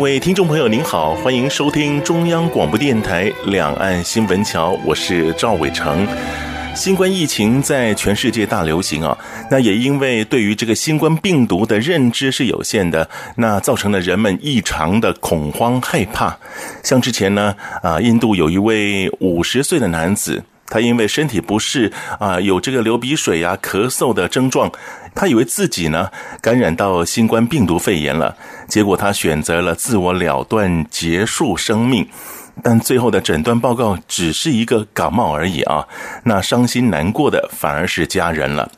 各位听众朋友，您好，欢迎收听中央广播电台两岸新闻桥，我是赵伟成。新冠疫情在全世界大流行啊，那也因为对于这个新冠病毒的认知是有限的，那造成了人们异常的恐慌害怕。像之前呢，啊，印度有一位五十岁的男子。他因为身体不适啊，有这个流鼻水呀、咳嗽的症状，他以为自己呢感染到新冠病毒肺炎了，结果他选择了自我了断，结束生命。但最后的诊断报告只是一个感冒而已啊，那伤心难过的反而是家人了。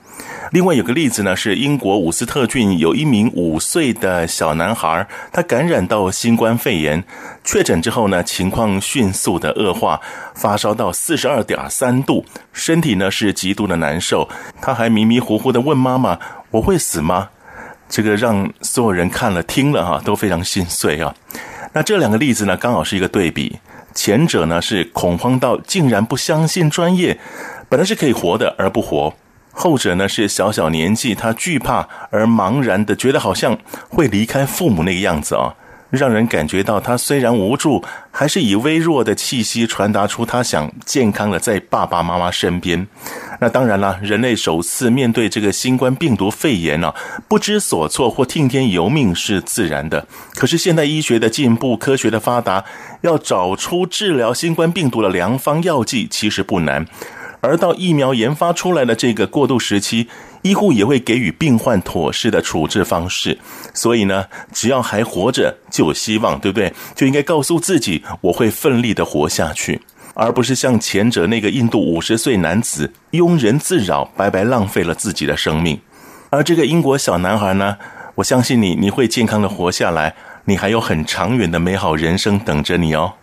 另外有个例子呢，是英国伍斯特郡有一名五岁的小男孩，他感染到新冠肺炎，确诊之后呢，情况迅速的恶化，发烧到四十二点三度，身体呢是极度的难受，他还迷迷糊糊的问妈妈：“我会死吗？”这个让所有人看了听了哈都非常心碎啊。那这两个例子呢，刚好是一个对比，前者呢是恐慌到竟然不相信专业，本来是可以活的而不活。后者呢是小小年纪，他惧怕而茫然的觉得好像会离开父母那个样子啊，让人感觉到他虽然无助，还是以微弱的气息传达出他想健康的在爸爸妈妈身边。那当然了，人类首次面对这个新冠病毒肺炎呢，不知所措或听天由命是自然的。可是现代医学的进步，科学的发达，要找出治疗新冠病毒的良方药剂，其实不难。而到疫苗研发出来的这个过渡时期，医护也会给予病患妥适的处置方式。所以呢，只要还活着，就有希望，对不对？就应该告诉自己，我会奋力的活下去，而不是像前者那个印度五十岁男子庸人自扰，白白浪费了自己的生命。而这个英国小男孩呢，我相信你，你会健康的活下来，你还有很长远的美好人生等着你哦。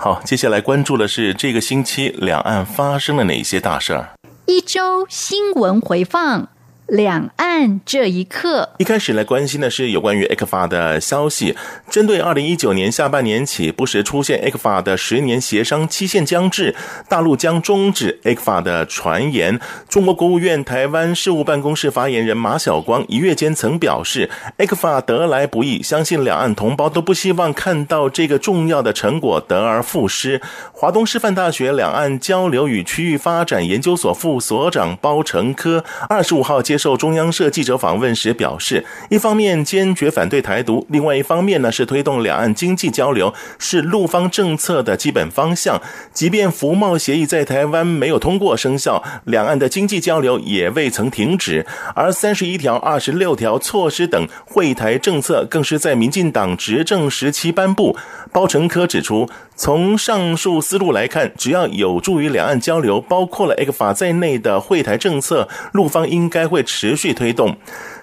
好，接下来关注的是这个星期两岸发生了哪些大事儿？一周新闻回放。两岸这一刻，一开始来关心的是有关于 ECFA 的消息。针对二零一九年下半年起不时出现 ECFA 的十年协商期限将至，大陆将终止 ECFA 的传言。中国国务院台湾事务办公室发言人马晓光一月间曾表示，ECFA 得来不易，相信两岸同胞都不希望看到这个重要的成果得而复失。华东师范大学两岸交流与区域发展研究所副所长包成科二十五号接受中央社记者访问时表示，一方面坚决反对台独，另外一方面呢是推动两岸经济交流，是陆方政策的基本方向。即便服贸协议在台湾没有通过生效，两岸的经济交流也未曾停止。而三十一条、二十六条措施等惠台政策，更是在民进党执政时期颁布。包成科指出，从上述思路来看，只要有助于两岸交流，包括了 A 克法在内的会台政策，陆方应该会持续推动。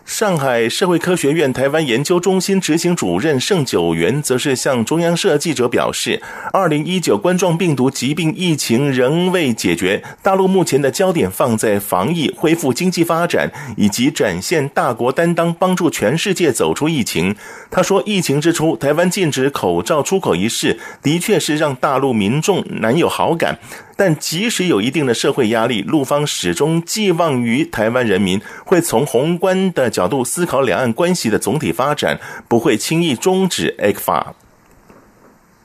上海社会科学院台湾研究中心执行主任盛九元则是向中央社记者表示，二零一九冠状病毒疾病疫情仍未解决，大陆目前的焦点放在防疫、恢复经济发展以及展现大国担当，帮助全世界走出疫情。他说，疫情之初，台湾禁止口罩出口一事，的确是让大陆民众难有好感。但即使有一定的社会压力，陆方始终寄望于台湾人民会从宏观的角度思考两岸关系的总体发展，不会轻易终止 ECFA。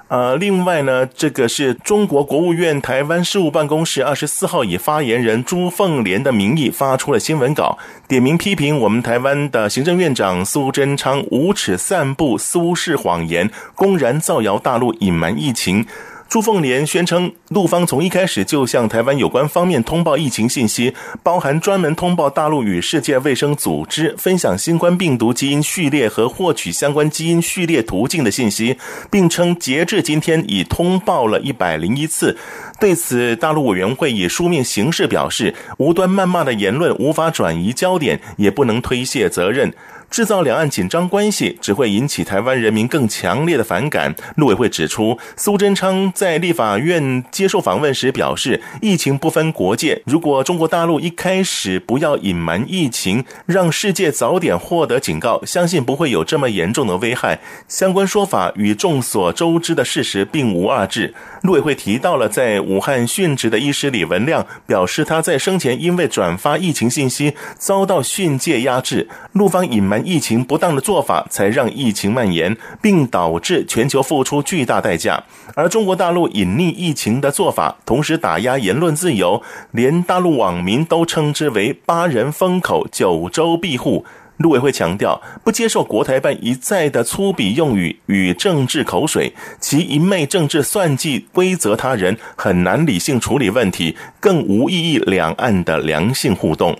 呃，另外呢，这个是中国国务院台湾事务办公室二十四号以发言人朱凤莲的名义发出了新闻稿，点名批评我们台湾的行政院长苏贞昌无耻散布苏式谎言，公然造谣大陆隐瞒疫情。朱凤莲宣称，陆方从一开始就向台湾有关方面通报疫情信息，包含专门通报大陆与世界卫生组织分享新冠病毒基因序列和获取相关基因序列途径的信息，并称截至今天已通报了一百零一次。对此，大陆委员会以书面形式表示，无端谩骂的言论无法转移焦点，也不能推卸责任。制造两岸紧张关系，只会引起台湾人民更强烈的反感。陆委会指出，苏贞昌在立法院接受访问时表示，疫情不分国界，如果中国大陆一开始不要隐瞒疫情，让世界早点获得警告，相信不会有这么严重的危害。相关说法与众所周知的事实并无二致。陆委会提到了在武汉殉职的医师李文亮，表示他在生前因为转发疫情信息遭到训诫压制，陆方隐瞒疫情不当的做法，才让疫情蔓延，并导致全球付出巨大代价。而中国大陆隐匿疫情的做法，同时打压言论自由，连大陆网民都称之为“八人封口，九州庇护”。陆委会强调，不接受国台办一再的粗鄙用语与政治口水，其一昧政治算计、归责他人，很难理性处理问题，更无意义两岸的良性互动。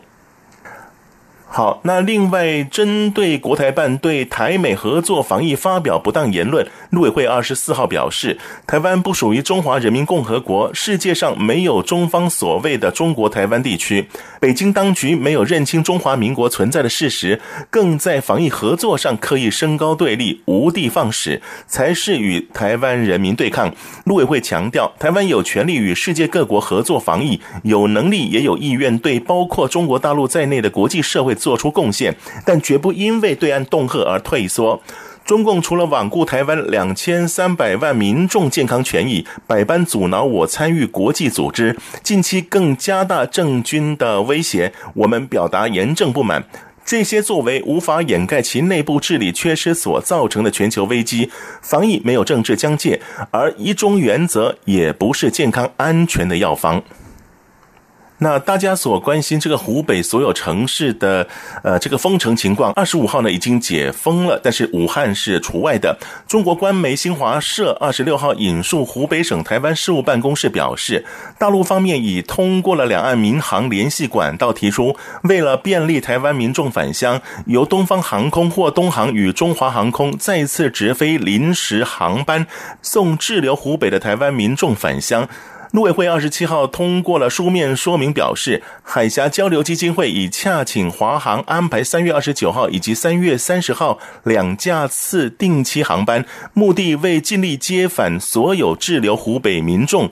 好，那另外针对国台办对台美合作防疫发表不当言论，陆委会二十四号表示，台湾不属于中华人民共和国，世界上没有中方所谓的中国台湾地区，北京当局没有认清中华民国存在的事实，更在防疫合作上刻意升高对立，无的放矢，才是与台湾人民对抗。陆委会强调，台湾有权利与世界各国合作防疫，有能力也有意愿对包括中国大陆在内的国际社会做出贡献，但绝不因为对岸恫吓而退缩。中共除了罔顾台湾两千三百万民众健康权益，百般阻挠我参与国际组织，近期更加大政军的威胁，我们表达严正不满。这些作为无法掩盖其内部治理缺失所造成的全球危机。防疫没有政治疆界，而一中原则也不是健康安全的药方。那大家所关心这个湖北所有城市的呃这个封城情况，二十五号呢已经解封了，但是武汉是除外的。中国官媒新华社二十六号引述湖北省台湾事务办公室表示，大陆方面已通过了两岸民航联系管道，提出为了便利台湾民众返乡，由东方航空或东航与中华航空再次直飞临时航班，送滞留湖北的台湾民众返乡。陆委会二十七号通过了书面说明，表示海峡交流基金会已洽请华航安排三月二十九号以及三月三十号两架次定期航班，目的为尽力接返所有滞留湖北民众。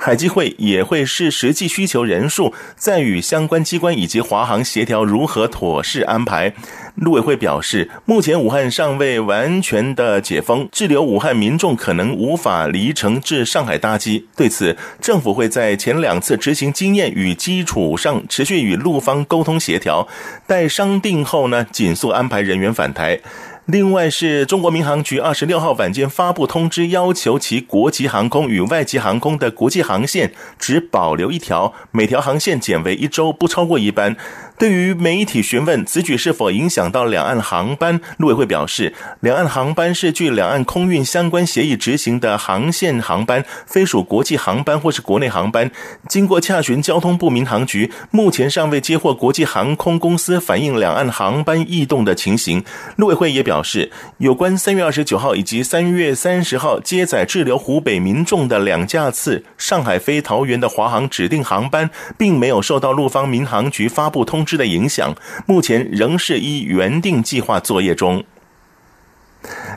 海基会也会视实际需求人数，再与相关机关以及华航协调如何妥适安排。陆委会表示，目前武汉尚未完全的解封，滞留武汉民众可能无法离城至上海搭机。对此，政府会在前两次执行经验与基础上，持续与陆方沟通协调，待商定后呢，紧速安排人员返台。另外是中国民航局二十六号晚间发布通知，要求其国际航空与外籍航空的国际航线只保留一条，每条航线减为一周，不超过一班。对于媒体询问此举是否影响到两岸航班，陆委会表示，两岸航班是据两岸空运相关协议执行的航线航班，非属国际航班或是国内航班。经过洽询交通部民航局，目前尚未接获国际航空公司反映两岸航班异动的情形。陆委会也表示，有关三月二十九号以及三月三十号接载滞留湖北民众的两架次上海飞桃园的华航指定航班，并没有受到陆方民航局发布通的影响，目前仍是依原定计划作业中。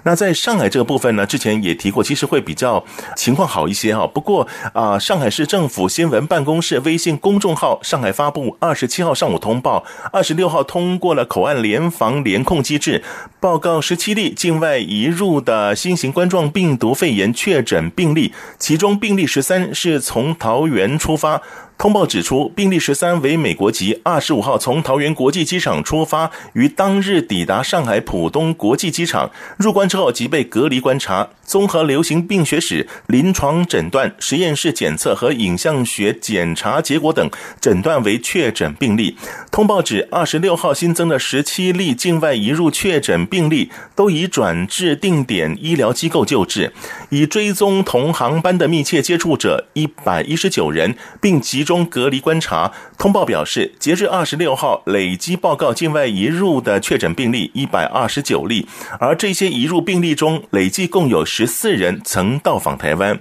那在上海这个部分呢，之前也提过，其实会比较情况好一些哈。不过啊，上海市政府新闻办公室微信公众号上海发布二十七号上午通报，二十六号通过了口岸联防联控机制，报告十七例境外移入的新型冠状病毒肺炎确诊病例，其中病例十三是从桃园出发。通报指出，病例十三为美国籍，二十五号从桃园国际机场出发，于当日抵达上海浦东国际机场，入关之后即被隔离观察。综合流行病学史、临床诊断、实验室检测和影像学检查结果等，诊断为确诊病例。通报指，二十六号新增的十七例境外移入确诊病例，都已转至定点医疗机构救治。已追踪同航班的密切接触者一百一十九人，并集中隔离观察。通报表示，截至二十六号，累计报告境外移入的确诊病例一百二十九例，而这些移入病例中，累计共有十。十四人曾到访台湾，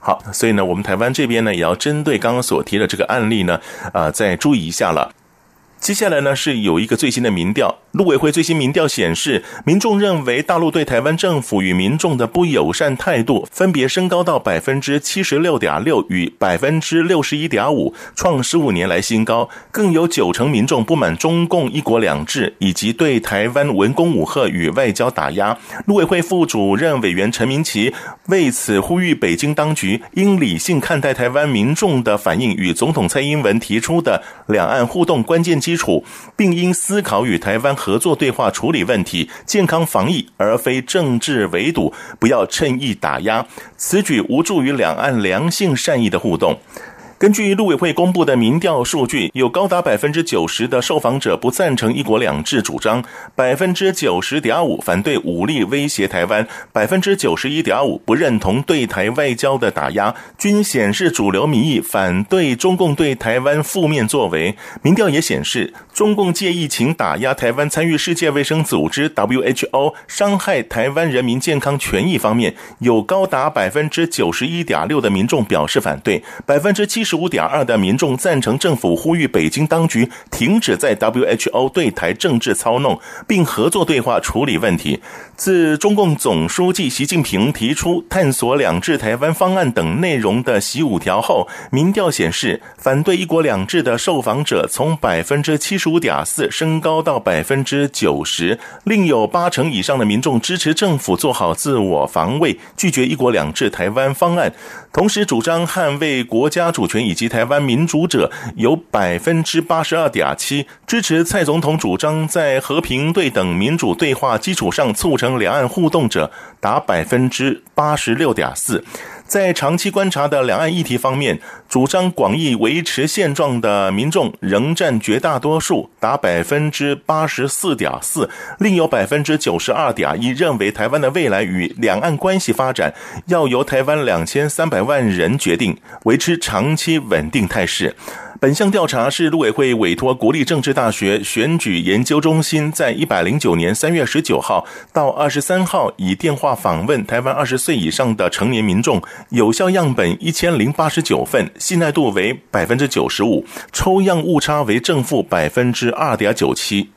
好，所以呢，我们台湾这边呢，也要针对刚刚所提的这个案例呢，啊、再注意一下了。接下来呢，是有一个最新的民调，陆委会最新民调显示，民众认为大陆对台湾政府与民众的不友善态度分别升高到百分之七十六点六与百分之六十一点五，创十五年来新高。更有九成民众不满中共一国两制以及对台湾文攻武吓与外交打压。陆委会副主任委员陈明奇为此呼吁北京当局应理性看待台湾民众的反应与总统蔡英文提出的两岸互动关键基础，并应思考与台湾合作对话处理问题、健康防疫，而非政治围堵，不要趁意打压，此举无助于两岸良性善意的互动。根据陆委会公布的民调数据，有高达百分之九十的受访者不赞成“一国两制”主张，百分之九十点五反对武力威胁台湾，百分之九十一点五不认同对台外交的打压，均显示主流民意反对中共对台湾负面作为。民调也显示，中共借疫情打压台湾参与世界卫生组织 （WHO），伤害台湾人民健康权益方面，有高达百分之九十一点六的民众表示反对，百分之七十五点二的民众赞成政府呼吁北京当局停止在 WHO 对台政治操弄，并合作对话处理问题。自中共总书记习近平提出探索两制台湾方案等内容的习五条后，民调显示反对一国两制的受访者从百分之七十五点四升高到百分之九十，另有八成以上的民众支持政府做好自我防卫，拒绝一国两制台湾方案。同时，主张捍卫国家主权以及台湾民主者有百分之八十二点七，支持蔡总统主张在和平、对等、民主对话基础上促成两岸互动者达百分之八十六点四。在长期观察的两岸议题方面，主张广义维持现状的民众仍占绝大多数，达百分之八十四点四。另有百分之九十二点一认为台湾的未来与两岸关系发展要由台湾两千三百万人决定，维持长期稳定态势。本项调查是陆委会委托国立政治大学选举研究中心在一百零九年三月十九号到二十三号以电话访问台湾二十岁以上的成年民众，有效样本一千零八十九份，信赖度为百分之九十五，抽样误差为正负百分之二点九七。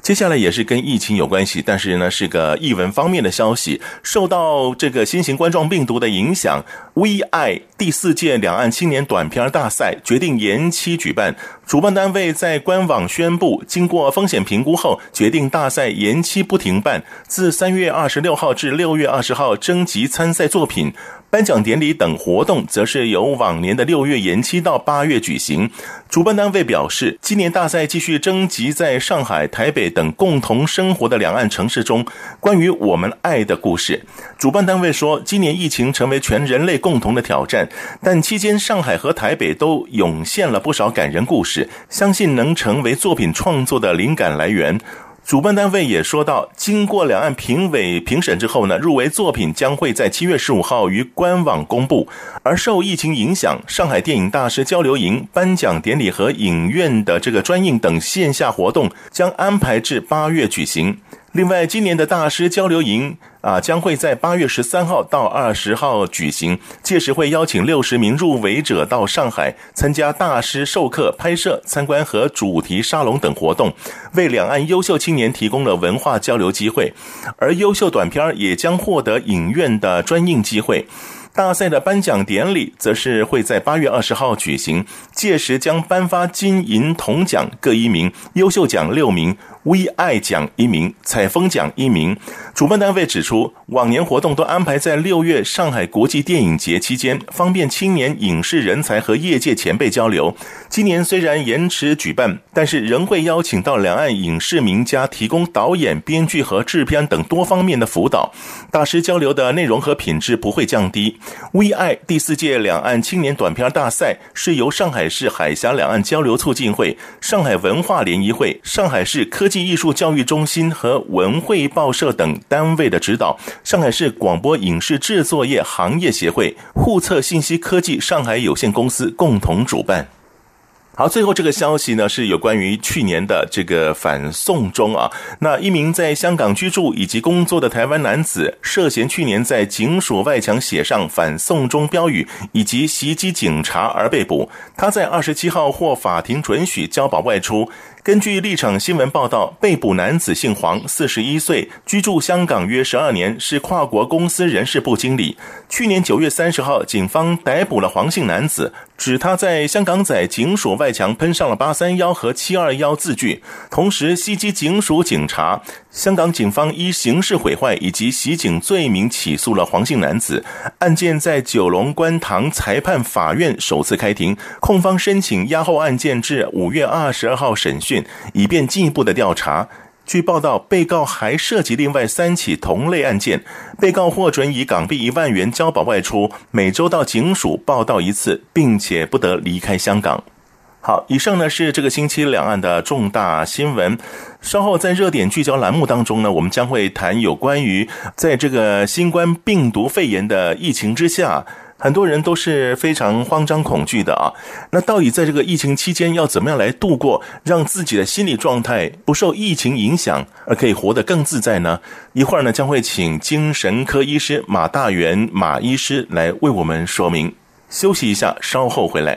接下来也是跟疫情有关系，但是呢是个译文方面的消息。受到这个新型冠状病毒的影响，WeAI 第四届两岸青年短片大赛决定延期举办。主办单位在官网宣布，经过风险评估后，决定大赛延期不停办，自三月二十六号至六月二十号征集参赛作品。颁奖典礼等活动则是由往年的六月延期到八月举行。主办单位表示，今年大赛继续征集在上海、台北等共同生活的两岸城市中关于我们爱的故事。主办单位说，今年疫情成为全人类共同的挑战，但期间上海和台北都涌现了不少感人故事，相信能成为作品创作的灵感来源。主办单位也说到，经过两岸评委评审之后呢，入围作品将会在七月十五号于官网公布。而受疫情影响，上海电影大师交流营、颁奖典礼和影院的这个专映等线下活动将安排至八月举行。另外，今年的大师交流营啊，将会在八月十三号到二十号举行。届时会邀请六十名入围者到上海参加大师授课、拍摄、参观和主题沙龙等活动，为两岸优秀青年提供了文化交流机会。而优秀短片也将获得影院的专映机会。大赛的颁奖典礼则是会在八月二十号举行，届时将颁发金银铜奖各一名，优秀奖六名。V.I 奖一名，采风奖一名。主办单位指出，往年活动都安排在六月上海国际电影节期间，方便青年影视人才和业界前辈交流。今年虽然延迟举办，但是仍会邀请到两岸影视名家提供导演、编剧和制片等多方面的辅导。大师交流的内容和品质不会降低。V.I 第四届两岸青年短片大赛是由上海市海峡两岸交流促进会、上海文化联谊会、上海市科技艺术教育中心和文汇报社等单位的指导，上海市广播影视制作业行业协会、互测信息科技上海有限公司共同主办。好，最后这个消息呢，是有关于去年的这个反送中啊。那一名在香港居住以及工作的台湾男子，涉嫌去年在警署外墙写上反送中标语以及袭击警察而被捕。他在二十七号获法庭准许交保外出。根据立场新闻报道，被捕男子姓黄，四十一岁，居住香港约十二年，是跨国公司人事部经理。去年九月三十号，警方逮捕了黄姓男子，指他在香港仔警署外墙喷上了八三幺和七二幺字句，同时袭击警署警察。香港警方依刑事毁坏以及袭警罪名起诉了黄姓男子。案件在九龙观塘裁判法院首次开庭，控方申请押后案件至五月二十二号审讯。以便进一步的调查。据报道，被告还涉及另外三起同类案件。被告获准以港币一万元交保外出，每周到警署报到一次，并且不得离开香港。好，以上呢是这个星期两岸的重大新闻。稍后在热点聚焦栏目当中呢，我们将会谈有关于在这个新冠病毒肺炎的疫情之下。很多人都是非常慌张恐惧的啊，那到底在这个疫情期间要怎么样来度过，让自己的心理状态不受疫情影响，而可以活得更自在呢？一会儿呢，将会请精神科医师马大元马医师来为我们说明。休息一下，稍后回来。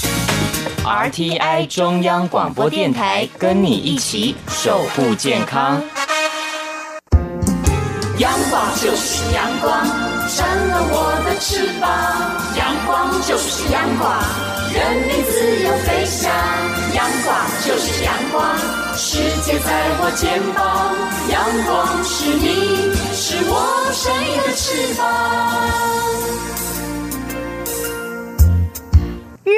RTI 中央广播电台，跟你一起守护健康。阳光就是阳光，闪了我的翅膀。阳光就是阳光，人民自由飞翔。阳光就是阳光，世界在我肩膀。阳光是你，是我生命的翅膀。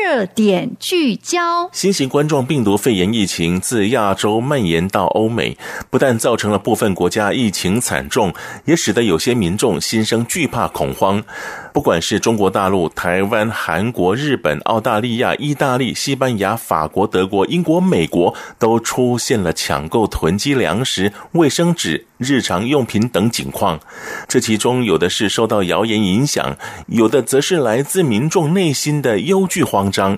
热点聚焦：新型冠状病毒肺炎疫情自亚洲蔓延到欧美，不但造成了部分国家疫情惨重，也使得有些民众心生惧怕恐慌。不管是中国大陆、台湾、韩国、日本、澳大利亚、意大利、西班牙、法国、德国、英国、美国，都出现了抢购囤积粮食、卫生纸、日常用品等景况。这其中有的是受到谣言影响，有的则是来自民众内心的忧惧慌张。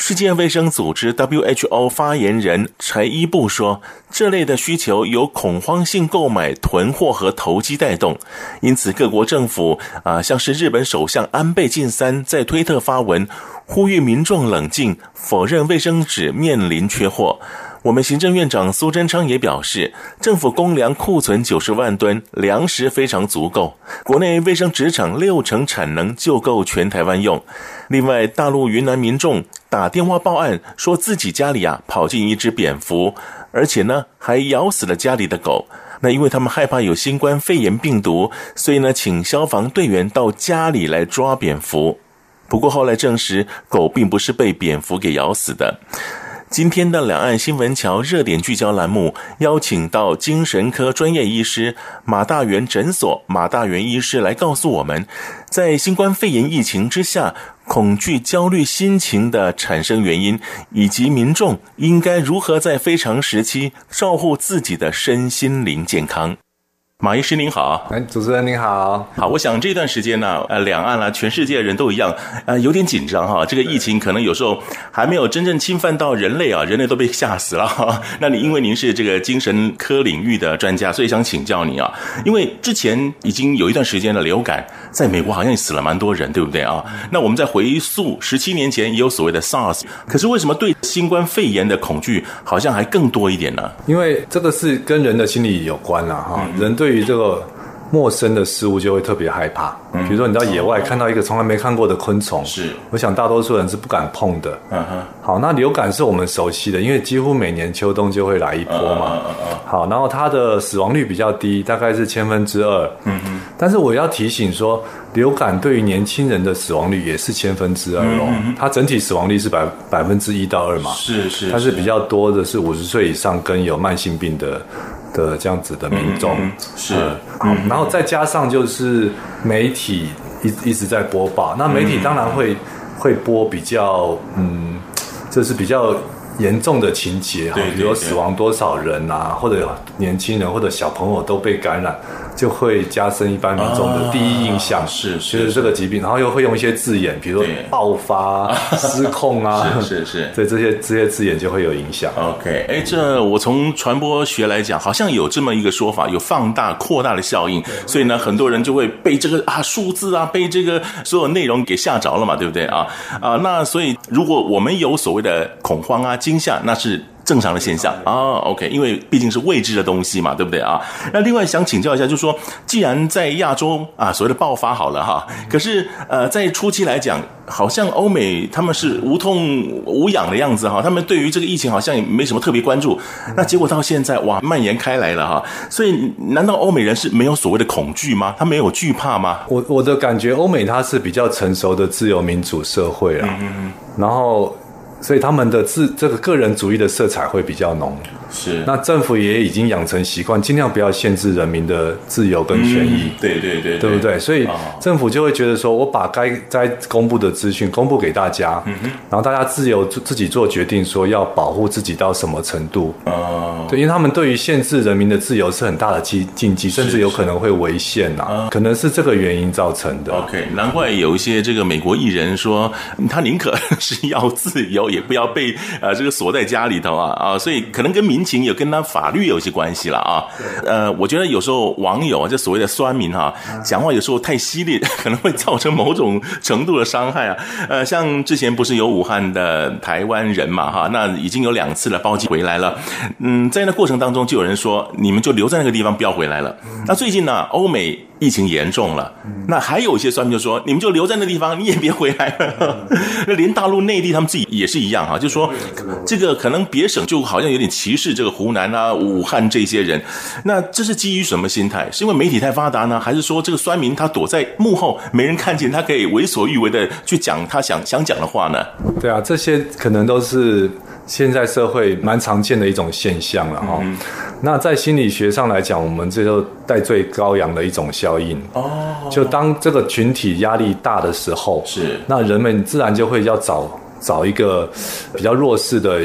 世界卫生组织 WHO 发言人柴伊布说：“这类的需求由恐慌性购买、囤货和投机带动，因此各国政府啊，像是日本首相安倍晋三在推特发文，呼吁民众冷静，否认卫生纸面临缺货。”我们行政院长苏贞昌也表示，政府公粮库存九十万吨，粮食非常足够，国内卫生纸厂六成产能就够全台湾用。另外，大陆云南民众打电话报案，说自己家里啊跑进一只蝙蝠，而且呢还咬死了家里的狗。那因为他们害怕有新冠肺炎病毒，所以呢请消防队员到家里来抓蝙蝠。不过后来证实，狗并不是被蝙蝠给咬死的。今天的两岸新闻桥热点聚焦栏目，邀请到精神科专业医师马大元诊所马大元医师来告诉我们，在新冠肺炎疫情之下，恐惧、焦虑心情的产生原因，以及民众应该如何在非常时期照顾自己的身心灵健康。马医师您好，哎，主持人您好，好，我想这段时间呢，呃，两岸啊，全世界人都一样，呃，有点紧张哈。这个疫情可能有时候还没有真正侵犯到人类啊，人类都被吓死了哈。那你因为您是这个精神科领域的专家，所以想请教你啊，因为之前已经有一段时间的流感，在美国好像也死了蛮多人，对不对啊？那我们在回溯十七年前也有所谓的 SARS，可是为什么对新冠肺炎的恐惧好像还更多一点呢？因为这个是跟人的心理有关了哈，人对。对于这个陌生的事物就会特别害怕。嗯，比如说你到野外看到一个从来没看过的昆虫，是，我想大多数人是不敢碰的。嗯哼。好，那流感是我们熟悉的，因为几乎每年秋冬就会来一波嘛。嗯嗯。好，然后它的死亡率比较低，大概是千分之二。嗯哼。但是我要提醒说，流感对于年轻人的死亡率也是千分之二哦。嗯。它整体死亡率是百百分之一到二嘛。是是。它是比较多的是五十岁以上跟有慢性病的。的这样子的民众、嗯、是，嗯，然后再加上就是媒体一一直在播报，那媒体当然会、嗯、会播比较，嗯，这是比较严重的情节哈，比如说死亡多少人啊，或者年轻人或者小朋友都被感染。就会加深一般民众的第一印象，是是这个疾病，然后又会用一些字眼，比如说爆发、失控啊，是是是，对这些这些字眼就会有影响。OK，哎，这我从传播学来讲，好像有这么一个说法，有放大、扩大的效应，所以呢，很多人就会被这个啊数字啊，被这个所有内容给吓着了嘛，对不对啊？啊，那所以如果我们有所谓的恐慌啊、惊吓，那是。正常的现象啊、哦，OK，因为毕竟是未知的东西嘛，对不对啊？那另外想请教一下，就是说，既然在亚洲啊，所谓的爆发好了哈，可是呃，在初期来讲，好像欧美他们是无痛无痒的样子哈，他们对于这个疫情好像也没什么特别关注。那结果到现在哇，蔓延开来了哈，所以难道欧美人是没有所谓的恐惧吗？他没有惧怕吗？我我的感觉，欧美它是比较成熟的自由民主社会啊，嗯嗯嗯，然后。所以他们的自这个个人主义的色彩会比较浓，是，那政府也已经养成习惯，尽量不要限制人民的自由跟权益。嗯、对对对，对不对？所以政府就会觉得说，我把该该公布的资讯公布给大家，嗯，然后大家自由自己做决定，说要保护自己到什么程度。哦，对，因为他们对于限制人民的自由是很大的禁禁忌，甚至有可能会违宪呐、啊，可能是这个原因造成的。OK，难怪有一些这个美国艺人说，他宁可 是要自由，也不要被呃这个锁在家里头啊啊，所以可能跟民情也跟他法律有些关系了啊。呃，我觉得有时候网友啊，这所谓的酸民哈、啊，讲话有时候太犀利，可能会造成某种程度的伤害啊。呃，像之前不是有武汉的台湾人嘛哈，那已经有两次了包机回来了。嗯，在那过程当中就有人说，你们就留在那个地方，不要回来了。那最近呢，欧美。疫情严重了，那还有一些酸民就说：“你们就留在那地方，你也别回来了。” 那连大陆内地他们自己也是一样哈，就说这个可能别省就好像有点歧视这个湖南啊、武汉这些人。那这是基于什么心态？是因为媒体太发达呢，还是说这个酸民他躲在幕后没人看见，他可以为所欲为的去讲他想想讲的话呢？对啊，这些可能都是现在社会蛮常见的一种现象了哈。嗯那在心理学上来讲，我们这就代罪羔羊的一种效应哦。就当这个群体压力大的时候，是那人们自然就会要找找一个比较弱势的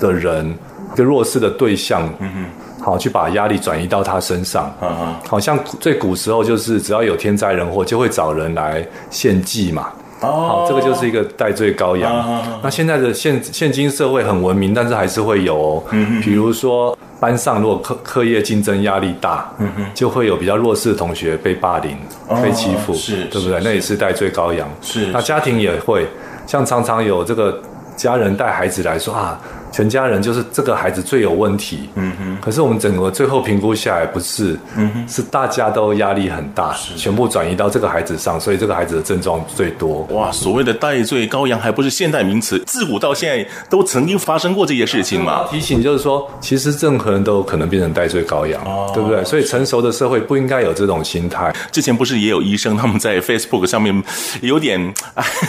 的人，一个弱势的对象，嗯哼，好去把压力转移到他身上。嗯哼，好像最古时候就是只要有天灾人祸，就会找人来献祭嘛。哦，好，这个就是一个戴罪羔羊。那现在的现现今社会很文明，但是还是会有哦，嗯，比如说。班上如果课课业竞争压力大，嗯哼，就会有比较弱势的同学被霸凌、哦、被欺负，是，对不对？那也是戴罪羔羊。是，那家庭也会，像常常有这个家人带孩子来说啊。全家人就是这个孩子最有问题，嗯哼。可是我们整个最后评估下来，不是，嗯哼，是大家都压力很大，全部转移到这个孩子上，所以这个孩子的症状最多。哇，所谓的戴罪羔羊还不是现代名词，自古到现在都曾经发生过这些事情嘛。提醒就是说，其实任何人都有可能变成戴罪羔羊，哦，对不对？所以成熟的社会不应该有这种心态。之前不是也有医生他们在 Facebook 上面有点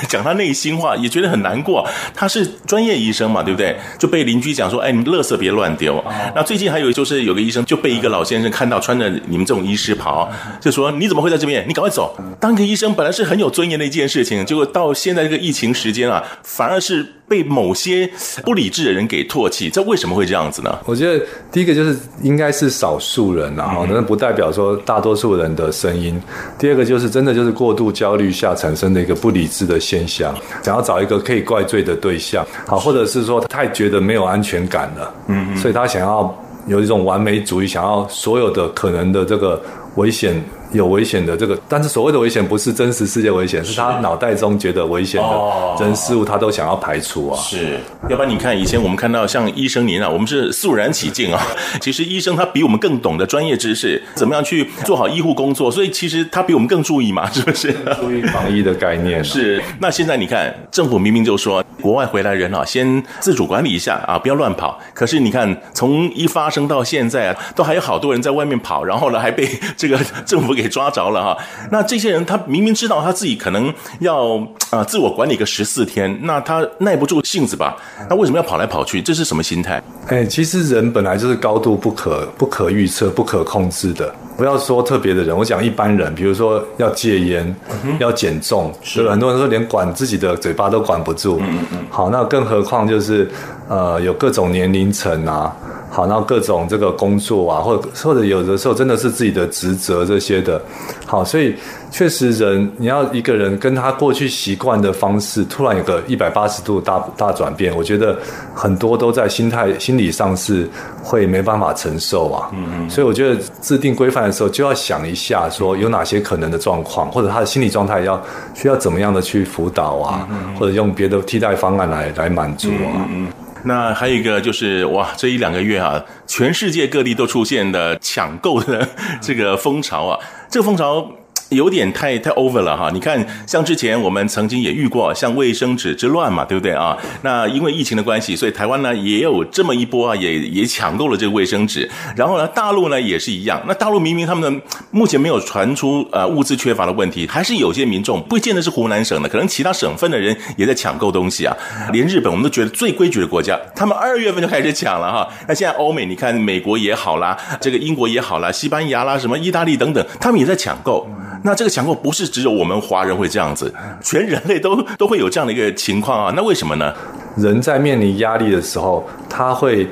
讲他内心话，也觉得很难过。他是专业医生嘛，对不对？就。被邻居讲说：“哎，你们垃圾别乱丢。”那最近还有就是有个医生就被一个老先生看到穿着你们这种医师袍，就说：“你怎么会在这边？你赶快走！”当个医生本来是很有尊严的一件事情，结果到现在这个疫情时间啊，反而是被某些不理智的人给唾弃。这为什么会这样子呢？我觉得第一个就是应该是少数人，然后那不代表说大多数人的声音。第二个就是真的就是过度焦虑下产生的一个不理智的现象，想要找一个可以怪罪的对象，好，或者是说太觉得。没有安全感了，嗯，所以他想要有一种完美主义，想要所有的可能的这个危险。有危险的这个，但是所谓的危险不是真实世界危险，是他脑袋中觉得危险的人事物，他都想要排除啊。是，要不然你看以前我们看到像医生您啊，我们是肃然起敬啊。其实医生他比我们更懂得专业知识，怎么样去做好医护工作，所以其实他比我们更注意嘛，是不是？注意防疫的概念。是。那现在你看，政府明明就说国外回来人啊，先自主管理一下啊，不要乱跑。可是你看，从一发生到现在啊，都还有好多人在外面跑，然后呢，还被这个政府。给抓着了哈，那这些人他明明知道他自己可能要啊自我管理个十四天，那他耐不住性子吧？那为什么要跑来跑去？这是什么心态？哎，其实人本来就是高度不可不可预测、不可控制的。不要说特别的人，我讲一般人，比如说要戒烟、嗯、要减重，是很多人说连管自己的嘴巴都管不住。嗯好，那更何况就是呃有各种年龄层啊。好，然后各种这个工作啊，或者或者有的时候真的是自己的职责这些的，好，所以确实人你要一个人跟他过去习惯的方式，突然有个一百八十度大大转变，我觉得很多都在心态心理上是会没办法承受啊。嗯嗯。所以我觉得制定规范的时候就要想一下，说有哪些可能的状况，或者他的心理状态要需要怎么样的去辅导啊，或者用别的替代方案来来满足啊。嗯。那还有一个就是哇，这一两个月啊，全世界各地都出现的抢购的这个风潮啊，这个风潮有点太太 over 了哈。你看，像之前我们曾经也遇过像卫生纸之乱嘛，对不对啊？那因为疫情的关系，所以台湾呢也有这么一波啊，也也抢购了这个卫生纸。然后呢，大陆呢也是一样。那大陆明明他们的目前没有传出呃物资缺乏的问题，还是有些民众不见得是湖南省的，可能其他省份的人也在抢购东西啊。连日本我们都觉得最规矩的国家，他们二月份就开始抢了哈。那现在欧美，你看美国也好啦，这个英国也好啦，西班牙啦，什么意大利等等，他们也在抢购。那这个抢购不是只有我们华人会这样子，全人类都都会有这样的一个情况啊。那为什么呢？人在面临压力的时候，他会。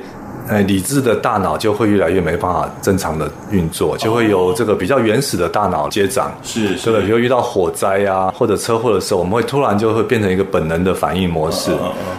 哎，理智的大脑就会越来越没办法正常的运作，就会由这个比较原始的大脑接掌。是，是的，比如遇到火灾啊或者车祸的时候，我们会突然就会变成一个本能的反应模式。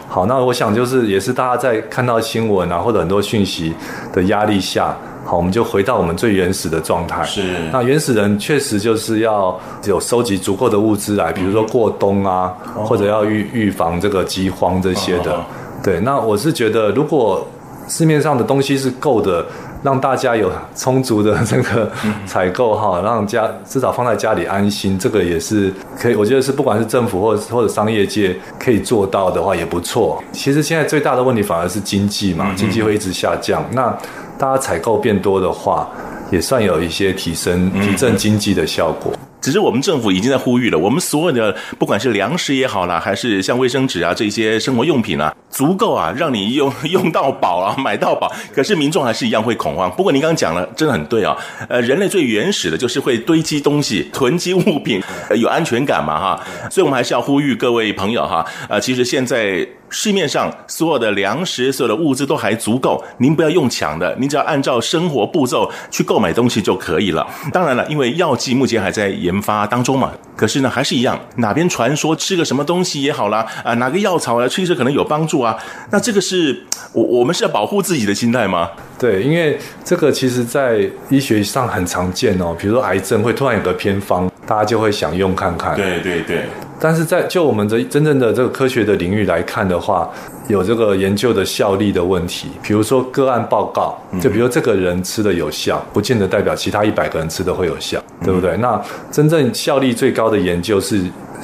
好，那我想就是也是大家在看到新闻啊或者很多讯息的压力下，好，我们就回到我们最原始的状态。是，那原始人确实就是要有收集足够的物资来，比如说过冬啊，或者要预预防这个饥荒这些的。对，那我是觉得如果。市面上的东西是够的，让大家有充足的这个采购哈，让家至少放在家里安心，这个也是可以。我觉得是不管是政府或者或者商业界可以做到的话也不错。其实现在最大的问题反而是经济嘛，经济会一直下降。那大家采购变多的话，也算有一些提升提振经济的效果。只是我们政府已经在呼吁了，我们所有的不管是粮食也好啦，还是像卫生纸啊这些生活用品啊，足够啊，让你用用到饱啊，买到饱。可是民众还是一样会恐慌。不过您刚刚讲了，真的很对啊。呃，人类最原始的就是会堆积东西、囤积物品，有安全感嘛哈。所以我们还是要呼吁各位朋友哈，呃，其实现在。市面上所有的粮食、所有的物资都还足够，您不要用抢的，您只要按照生活步骤去购买东西就可以了。当然了，因为药剂目前还在研发当中嘛，可是呢，还是一样，哪边传说吃个什么东西也好啦，啊，哪个药草啊，吃一吃可能有帮助啊，那这个是我我们是要保护自己的心态吗？对，因为这个其实在医学上很常见哦，比如说癌症会突然有个偏方，大家就会想用看看。对对对。但是在就我们的真正的这个科学的领域来看的话，有这个研究的效力的问题。比如说个案报告，就比如这个人吃的有效，不见得代表其他一百个人吃的会有效，对不对？那真正效力最高的研究是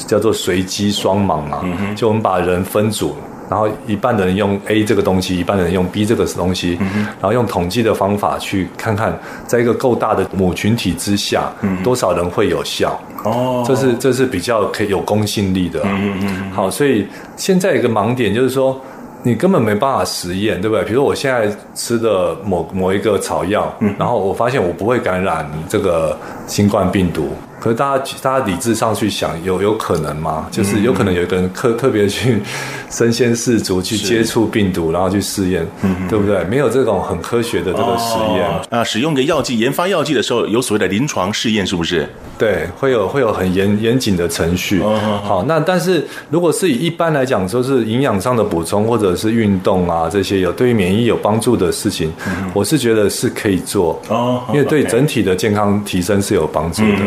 叫做随机双盲嘛，就我们把人分组。然后一半的人用 A 这个东西，一半的人用 B 这个东西，嗯、然后用统计的方法去看看，在一个够大的母群体之下，嗯、多少人会有效。哦，这是这是比较可以有公信力的。嗯嗯。好，所以现在有一个盲点就是说，你根本没办法实验，对不对？比如说我现在吃的某某一个草药，嗯、然后我发现我不会感染这个新冠病毒。可是大家，大家理智上去想，有有可能吗？就是有可能有一个人特特别去 身先士卒去接触病毒，然后去试验，嗯，对不对？没有这种很科学的这个实验啊。使用个药剂，研发药剂的时候有所谓的临床试验，是不是？对，会有会有很严严谨的程序。好，那但是如果是以一般来讲，说是营养上的补充或者是运动啊这些有对于免疫有帮助的事情，我是觉得是可以做哦，因为对整体的健康提升是有帮助的。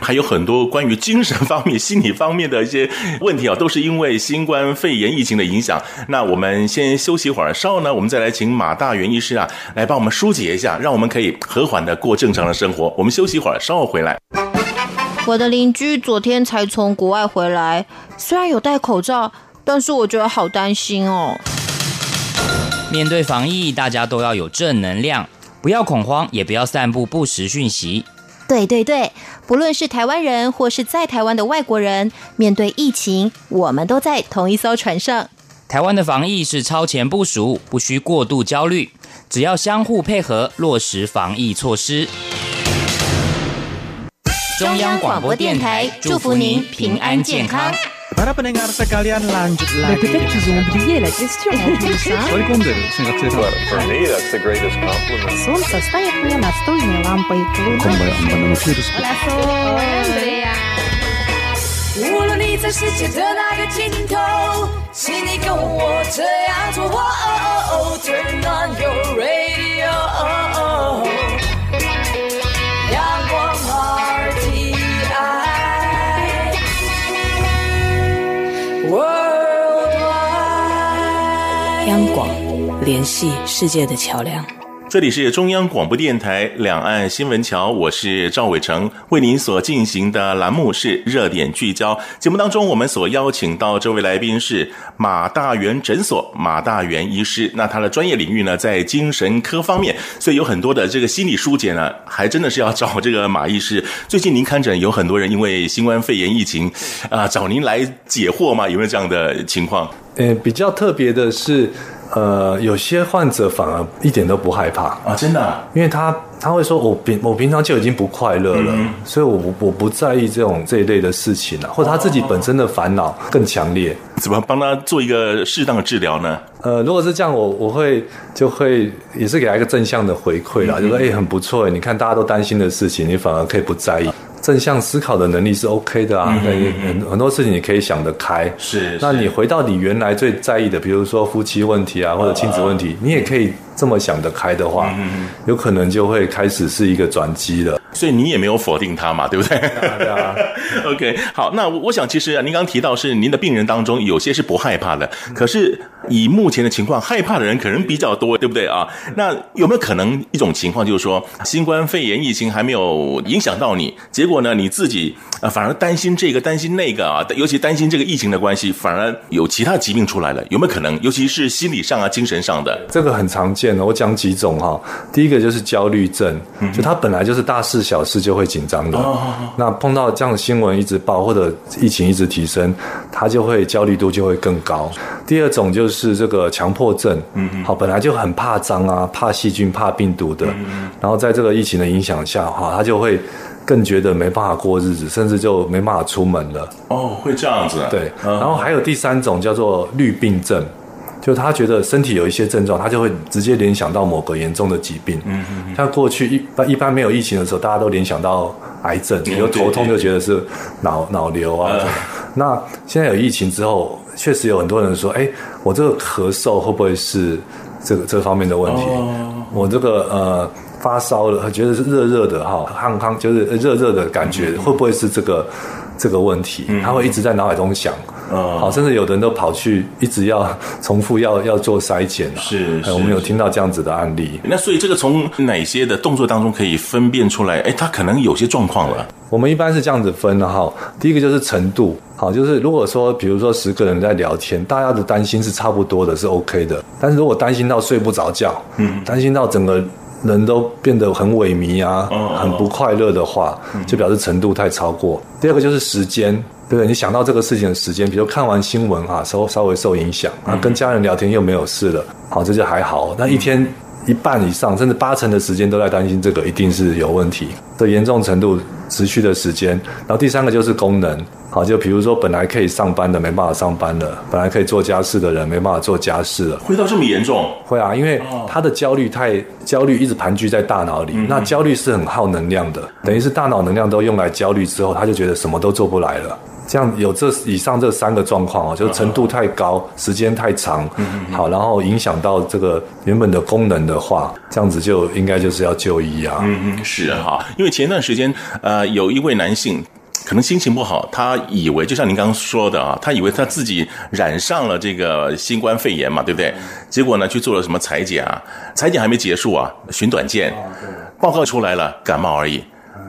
还有很多关于精神方面、心理方面的一些问题啊，都是因为新冠肺炎疫情的影响。那我们先休息一会儿，稍后呢，我们再来请马大元医师啊，来帮我们疏解一下，让我们可以和缓的过正常的生活。我们休息一会儿，稍后回来。我的邻居昨天才从国外回来，虽然有戴口罩，但是我觉得好担心哦。面对防疫，大家都要有正能量，不要恐慌，也不要散布不实讯息。对对对，不论是台湾人或是在台湾的外国人，面对疫情，我们都在同一艘船上。台湾的防疫是超前部署，不需过度焦虑，只要相互配合，落实防疫措施。中央广播电台祝福您平安健康。无论你在世界的哪个尽头，请你跟我这样做。Turn on your radio。 央广联系世界的桥梁。这里是中央广播电台两岸新闻桥，我是赵伟成，为您所进行的栏目是热点聚焦。节目当中，我们所邀请到这位来宾是马大元诊所马大元医师，那他的专业领域呢在精神科方面，所以有很多的这个心理疏解呢，还真的是要找这个马医师。最近您看诊有很多人因为新冠肺炎疫情啊，找您来解惑吗？有没有这样的情况？呃，比较特别的是。呃，有些患者反而一点都不害怕。啊，真的，啊，因为他他会说，我平我平常就已经不快乐了，嗯、所以我我不在意这种这一类的事情了，或者他自己本身的烦恼更强烈，怎么帮他做一个适当的治疗呢？呃，如果是这样，我我会就会也是给他一个正向的回馈啦，嗯、就说哎、欸，很不错，你看大家都担心的事情，你反而可以不在意。正向思考的能力是 OK 的啊，很、嗯嗯、很多事情你可以想得开。是，那你回到你原来最在意的，比如说夫妻问题啊，或者亲子问题，啊、你也可以这么想得开的话，嗯、有可能就会开始是一个转机了。所以你也没有否定他嘛，对不对？对啊。OK，好，那我想其实您刚刚提到是您的病人当中有些是不害怕的，可是以目前的情况，害怕的人可能比较多，对不对啊？那有没有可能一种情况就是说，新冠肺炎疫情还没有影响到你，结果呢你自己啊反而担心这个担心那个啊，尤其担心这个疫情的关系，反而有其他疾病出来了，有没有可能？尤其是心理上啊、精神上的，这个很常见的。我讲几种哈，第一个就是焦虑症，就他本来就是大事小事就会紧张的，那碰到这样的新闻一直报或者疫情一直提升，他就会焦虑度就会更高。第二种就是这个强迫症，好，本来就很怕脏啊，怕细菌、怕病毒的，然后在这个疫情的影响下，哈，他就会更觉得没办法过日子，甚至就没办法出门了。哦，会这样子啊？对。然后还有第三种叫做绿病症。就他觉得身体有一些症状，他就会直接联想到某个严重的疾病。嗯嗯嗯。像过去一般一般没有疫情的时候，大家都联想到癌症，比如头痛就觉得是脑脑瘤啊。那现在有疫情之后，确实有很多人说：“哎，我这个咳嗽会不会是这个这方面的问题？我这个呃发烧了，觉得是热热的哈，康康就是热热的感觉，会不会是这个这个问题？”他会一直在脑海中想。嗯，好，甚至有的人都跑去一直要 重复要要做筛检是，我们有听到这样子的案例。那所以这个从哪些的动作当中可以分辨出来？哎，他可能有些状况了。我们一般是这样子分的哈。第一个就是程度，好，就是如果说比如说十个人在聊天，大家的担心是差不多的，是 OK 的。但是如果担心到睡不着觉，嗯，担心到整个人都变得很萎靡啊，很不快乐的话，就表示程度太超过。第二个就是时间。对，你想到这个事情的时间，比如看完新闻啊，稍稍微受影响啊，跟家人聊天又没有事了，好，这就还好。那一天一半以上，甚至八成的时间都在担心这个，一定是有问题的严重程度，持续的时间。然后第三个就是功能，好，就比如说本来可以上班的没办法上班了，本来可以做家事的人没办法做家事了，会到这么严重？会啊，因为他的焦虑太焦虑，一直盘踞在大脑里。那焦虑是很耗能量的，等于是大脑能量都用来焦虑之后，他就觉得什么都做不来了。这样有这以上这三个状况啊，就是程度太高，时间太长，好，然后影响到这个原本的功能的话，这样子就应该就是要就医啊。嗯嗯，是哈，因为前段时间呃，有一位男性可能心情不好，他以为就像您刚刚说的啊，他以为他自己染上了这个新冠肺炎嘛，对不对？结果呢，去做了什么采检啊？采检还没结束啊，寻短见，报告出来了，感冒而已。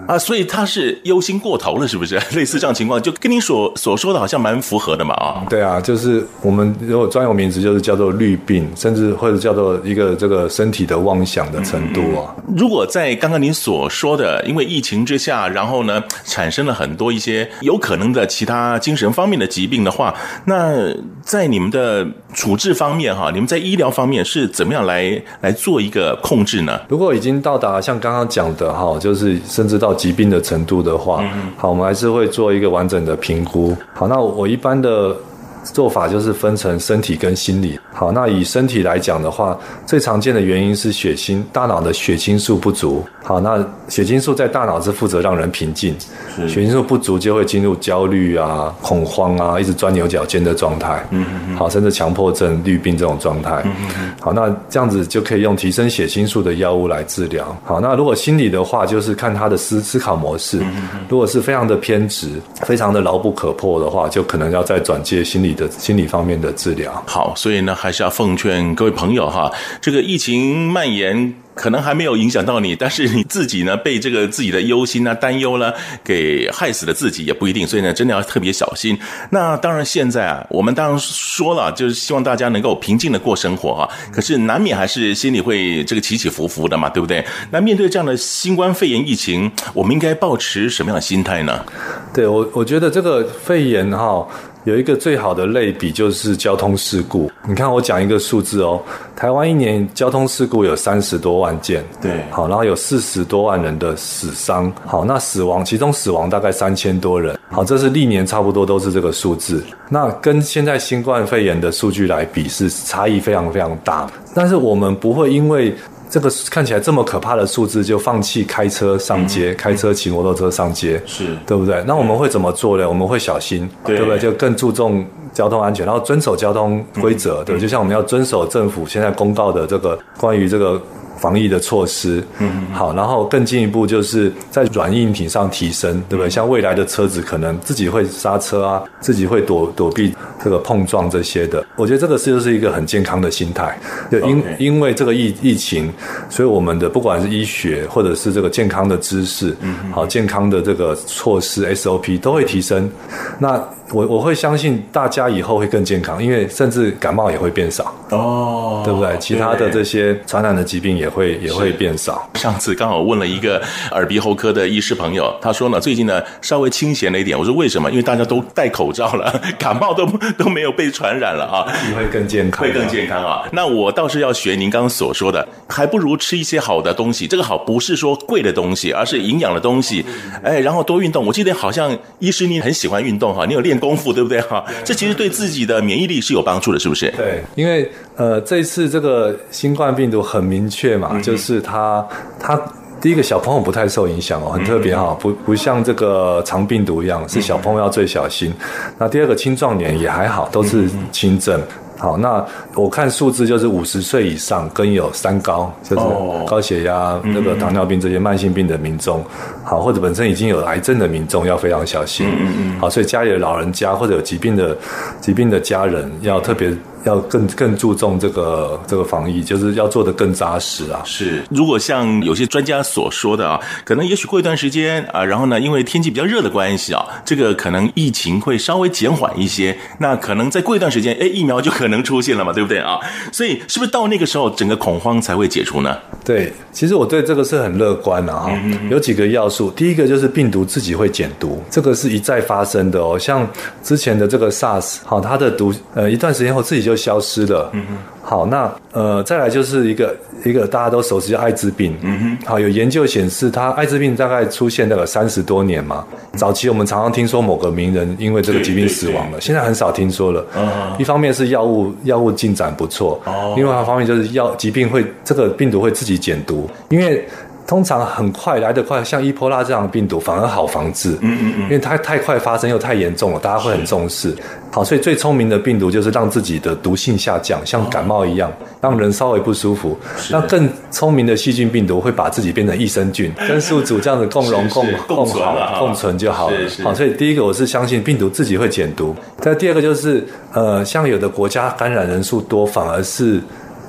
啊，所以他是忧心过头了，是不是？类似这样情况，就跟你所所说的好像蛮符合的嘛，啊。对啊，就是我们如果专有名词就是叫做绿病，甚至或者叫做一个这个身体的妄想的程度啊。如果在刚刚您所说的，因为疫情之下，然后呢，产生了很多一些有可能的其他精神方面的疾病的话，那在你们的处置方面哈，你们在医疗方面是怎么样来来做一个控制呢？如果已经到达像刚刚讲的哈，就是甚至到疾病的程度的话，好，我们还是会做一个完整的评估。好，那我一般的做法就是分成身体跟心理。好，那以身体来讲的话，最常见的原因是血清，大脑的血清素不足。好，那血清素在大脑是负责让人平静，血清素不足就会进入焦虑啊、恐慌啊，一直钻牛角尖的状态。嗯嗯好，甚至强迫症、绿病这种状态。嗯嗯好，那这样子就可以用提升血清素的药物来治疗。好，那如果心理的话，就是看他的思思考模式。嗯嗯如果是非常的偏执、非常的牢不可破的话，就可能要再转介心理的心理方面的治疗。好，所以呢，还是要奉劝各位朋友哈，这个疫情蔓延。可能还没有影响到你，但是你自己呢，被这个自己的忧心啊、担忧呢，给害死了自己也不一定。所以呢，真的要特别小心。那当然，现在啊，我们当然说了，就是希望大家能够平静的过生活啊。可是难免还是心里会这个起起伏伏的嘛，对不对？那面对这样的新冠肺炎疫情，我们应该保持什么样的心态呢？对我，我觉得这个肺炎哈。有一个最好的类比就是交通事故。你看，我讲一个数字哦，台湾一年交通事故有三十多万件，对，好，然后有四十多万人的死伤，好，那死亡其中死亡大概三千多人，好，这是历年差不多都是这个数字。那跟现在新冠肺炎的数据来比，是差异非常非常大。但是我们不会因为。这个看起来这么可怕的数字，就放弃开车上街，嗯、开车骑摩托车上街，是对不对？那我们会怎么做呢？我们会小心，对，对不对？就更注重交通安全，然后遵守交通规则，嗯、对，就像我们要遵守政府现在公告的这个关于这个。防疫的措施，嗯，好，然后更进一步就是在软硬体上提升，对不对？像未来的车子可能自己会刹车啊，自己会躲躲避这个碰撞这些的。我觉得这个是就是一个很健康的心态，就因.因为这个疫疫情，所以我们的不管是医学或者是这个健康的知识，嗯，好，健康的这个措施 SOP 都会提升。那我我会相信大家以后会更健康，因为甚至感冒也会变少哦，对不对？其他的这些传染的疾病也会也会变少。上次刚好问了一个耳鼻喉科的医师朋友，他说呢，最近呢稍微清闲了一点。我说为什么？因为大家都戴口罩了，感冒都都没有被传染了啊，你会更健康，会更健康啊。那我倒是要学您刚刚所说的，还不如吃一些好的东西。这个好不是说贵的东西，而是营养的东西。哎，然后多运动。我记得好像医师你很喜欢运动哈，你有练。功夫对不对？哈？这其实对自己的免疫力是有帮助的，是不是？对，因为呃，这次这个新冠病毒很明确嘛，嗯、就是它它第一个小朋友不太受影响哦，很特别哈，不不像这个长病毒一样，是小朋友要最小心。那第二个青壮年也还好，都是轻症。好，那我看数字就是五十岁以上跟有三高，就是高血压、那个糖尿病这些慢性病的民众，好，或者本身已经有癌症的民众要非常小心。嗯嗯。好，所以家里的老人家或者有疾病的疾病的家人要特别。要更更注重这个这个防疫，就是要做的更扎实啊。是，如果像有些专家所说的啊，可能也许过一段时间啊，然后呢，因为天气比较热的关系啊，这个可能疫情会稍微减缓一些。那可能再过一段时间，哎，疫苗就可能出现了嘛，对不对啊？所以是不是到那个时候，整个恐慌才会解除呢？对，其实我对这个是很乐观的哈。嗯嗯，有几个要素，第一个就是病毒自己会减毒，这个是一再发生的哦。像之前的这个 SARS，好，它的毒呃一段时间后自己就消失了。嗯哼，好，那呃，再来就是一个一个大家都熟悉的艾滋病。嗯哼，好，有研究显示，它艾滋病大概出现了三十多年嘛。早期我们常常听说某个名人因为这个疾病死亡了，现在很少听说了。嗯哼，一方面是药物药物进展不错，哦，另外一方面就是药疾病会这个病毒会自己减毒，因为。通常很快来得快，像伊波拉这样的病毒反而好防治，嗯嗯嗯，因为它太快发生又太严重了，大家会很重视。好，所以最聪明的病毒就是让自己的毒性下降，像感冒一样，哦、让人稍微不舒服。那更聪明的细菌病毒会把自己变成益生菌，跟宿主这样子共荣共共好共存就好了。好，所以第一个我是相信病毒自己会减毒。但第二个就是，呃，像有的国家感染人数多，反而是。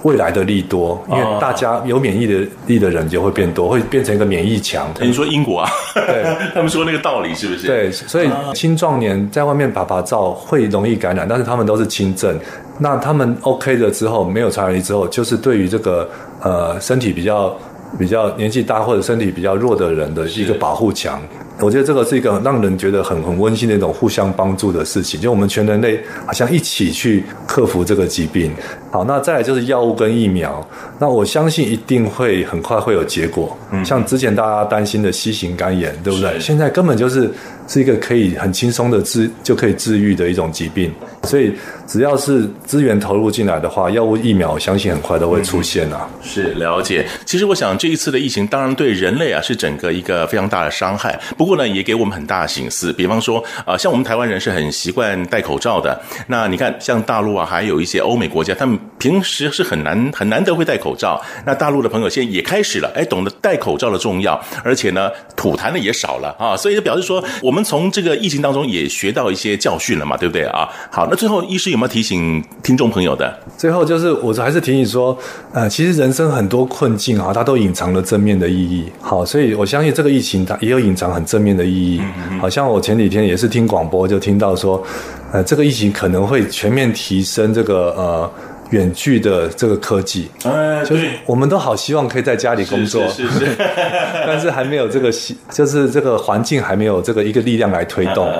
未来的利多，因为大家有免疫的力的人就会变多，会变成一个免疫墙。你说英国啊？对，他们说那个道理是不是？对，所以青壮年在外面趴趴走会容易感染，但是他们都是轻症。那他们 OK 了之后，没有传染力之后，就是对于这个呃身体比较比较年纪大或者身体比较弱的人的一个保护墙。我觉得这个是一个让人觉得很很温馨的一种互相帮助的事情，就我们全人类好像一起去克服这个疾病。好，那再来就是药物跟疫苗，那我相信一定会很快会有结果。嗯，像之前大家担心的 C 型肝炎，对不对？现在根本就是是一个可以很轻松的治就可以治愈的一种疾病，所以只要是资源投入进来的话，药物疫苗我相信很快都会出现啊。是了解。其实我想这一次的疫情，当然对人类啊是整个一个非常大的伤害。不过呢，也给我们很大的醒思。比方说啊，像我们台湾人是很习惯戴口罩的。那你看，像大陆啊，还有一些欧美国家，他们们平时是很难很难得会戴口罩。那大陆的朋友现在也开始了，哎，懂得戴口罩的重要，而且呢，吐痰的也少了啊，所以就表示说，我们从这个疫情当中也学到一些教训了嘛，对不对啊？好，那最后医师有没有提醒听众朋友的？最后就是我还是提醒说，呃，其实人生很多困境啊，它都隐藏了正面的意义。好，所以我相信这个疫情它也有隐藏很正面的意义。好像我前几天也是听广播就听到说，呃，这个疫情可能会全面提升这个呃。远距的这个科技，呃，就是我们都好希望可以在家里工作，是是，是，但是还没有这个，就是这个环境还没有这个一个力量来推动。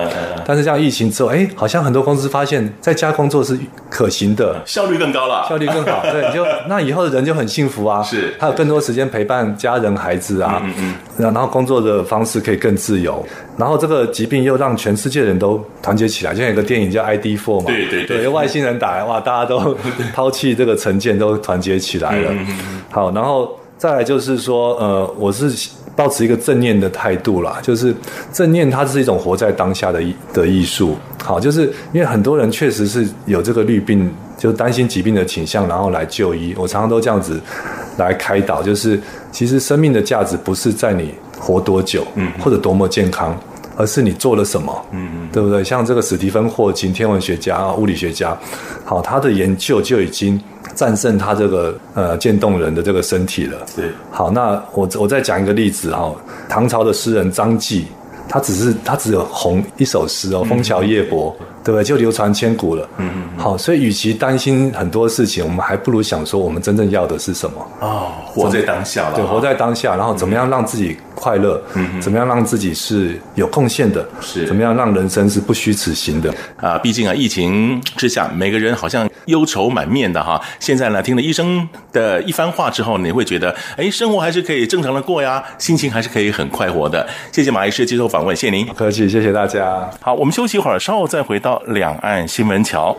但是像疫情之后，哎，好像很多公司发现在家工作是可行的，效率更高了，效率更好。对，就那以后的人就很幸福啊，是，他有更多时间陪伴家人、孩子啊，嗯嗯，然后工作的方式可以更自由。然后这个疾病又让全世界人都团结起来，就像有个电影叫《ID Four》嘛，对对对，对，外星人打来，哇，大家都 抛弃这个成见，都团结起来了。好，然后再来就是说，呃，我是抱持一个正念的态度啦，就是正念它是一种活在当下的艺的艺术。好，就是因为很多人确实是有这个虑病，就担心疾病的倾向，然后来就医。我常常都这样子来开导，就是其实生命的价值不是在你活多久，嗯，或者多么健康。而是你做了什么，嗯嗯，对不对？像这个史蒂芬霍金，天文学家、物理学家，好，他的研究就已经战胜他这个呃渐冻人的这个身体了。对，好，那我我再讲一个例子哈，唐朝的诗人张继，他只是他只有红一首诗哦，《枫桥夜泊》。嗯对不对？就流传千古了。嗯嗯。好，所以与其担心很多事情，我们还不如想说，我们真正要的是什么？哦，活在当下了。对，活在当下，然后怎么样让自己快乐？嗯，怎么样让自己是有贡献的？是，怎么样让人生是不虚此行的？啊，毕竟啊，疫情之下，每个人好像忧愁满面的哈。现在呢，听了医生的一番话之后，你会觉得，哎，生活还是可以正常的过呀，心情还是可以很快活的。谢谢马医师接受访问，谢谢您。不客气，谢谢大家。好，我们休息一会儿，稍后再回到。两岸新闻桥。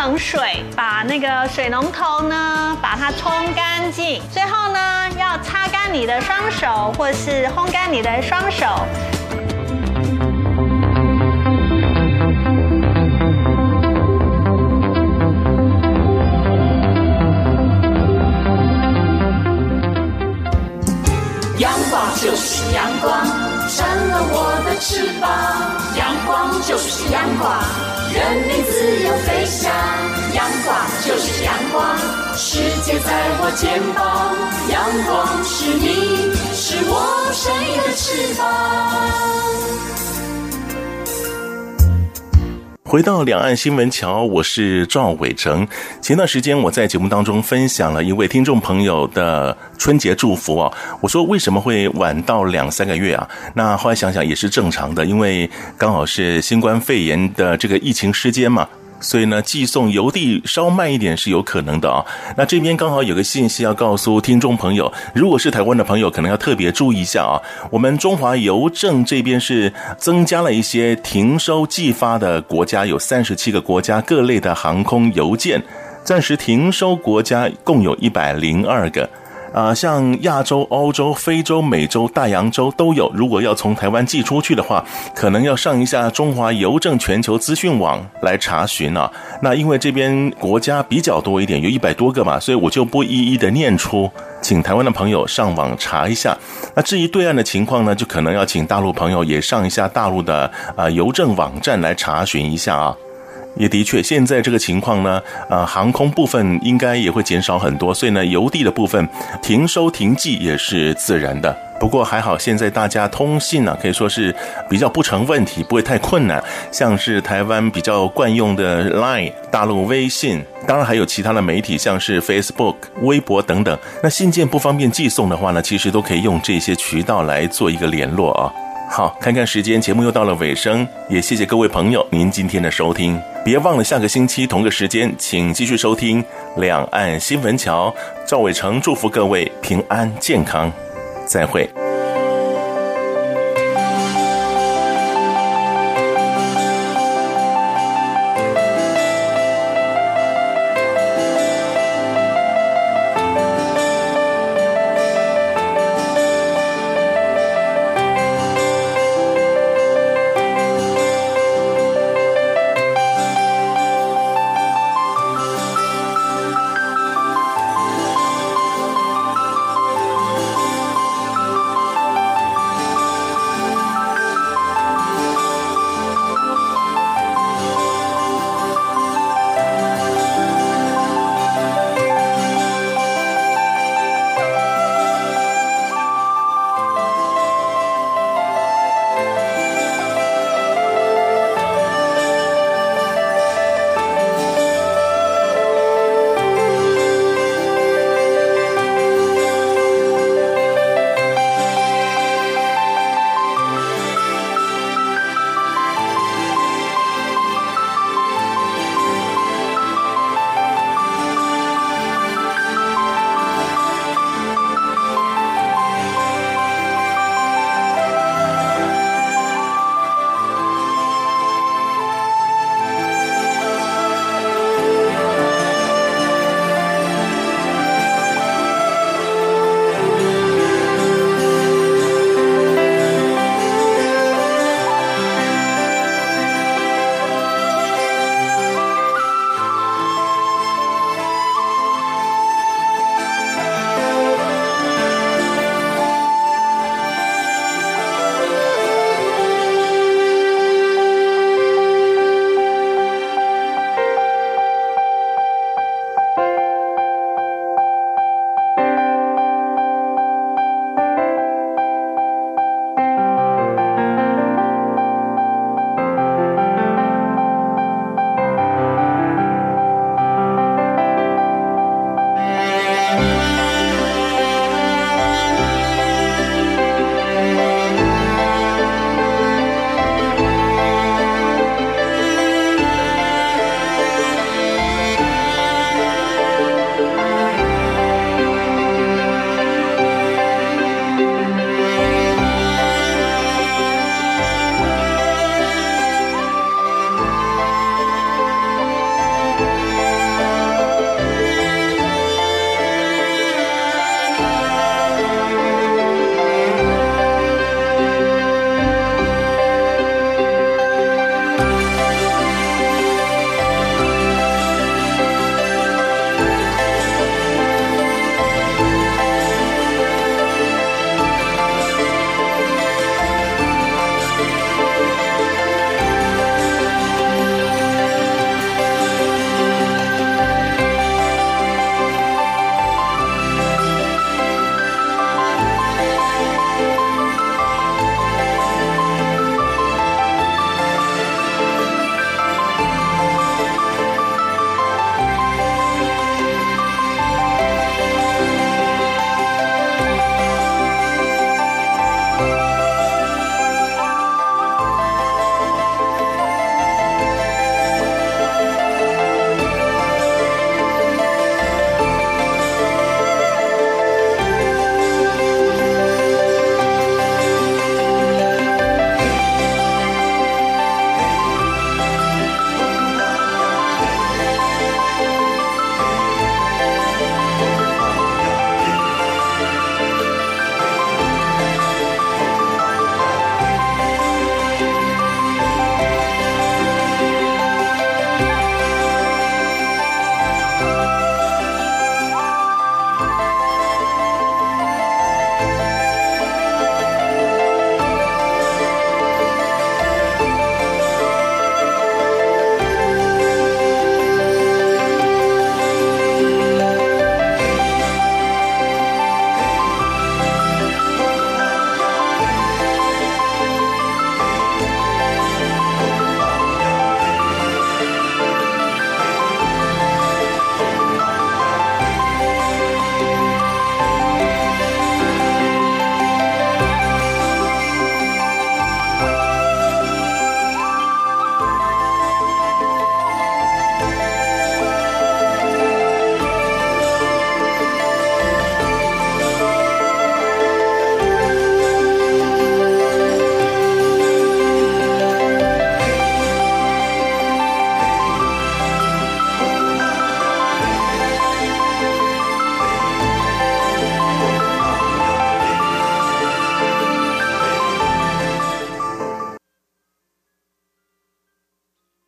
冷水，把那个水龙头呢，把它冲干净。最后呢，要擦干你的双手，或是烘干你的双手。肩膀。阳光是你，是我生命的翅膀。回到两岸新闻桥，我是赵伟成。前段时间我在节目当中分享了一位听众朋友的春节祝福啊，我说为什么会晚到两三个月啊？那后来想想也是正常的，因为刚好是新冠肺炎的这个疫情时间嘛。所以呢，寄送邮递稍慢一点是有可能的啊。那这边刚好有个信息要告诉听众朋友，如果是台湾的朋友，可能要特别注意一下啊。我们中华邮政这边是增加了一些停收寄发的国家，有三十七个国家各类的航空邮件，暂时停收国家共有一百零二个。啊，像亚洲、欧洲、非洲、美洲、大洋洲都有。如果要从台湾寄出去的话，可能要上一下中华邮政全球资讯网来查询啊。那因为这边国家比较多一点，有一百多个嘛，所以我就不一一的念出，请台湾的朋友上网查一下。那至于对岸的情况呢，就可能要请大陆朋友也上一下大陆的啊邮政网站来查询一下啊。也的确，现在这个情况呢，呃，航空部分应该也会减少很多，所以呢，邮递的部分停收停寄也是自然的。不过还好，现在大家通信呢，可以说是比较不成问题，不会太困难。像是台湾比较惯用的 Line、大陆微信，当然还有其他的媒体，像是 Facebook、微博等等。那信件不方便寄送的话呢，其实都可以用这些渠道来做一个联络啊。好，看看时间，节目又到了尾声，也谢谢各位朋友您今天的收听。别忘了下个星期同个时间，请继续收听《两岸新闻桥》。赵伟成祝福各位平安健康，再会。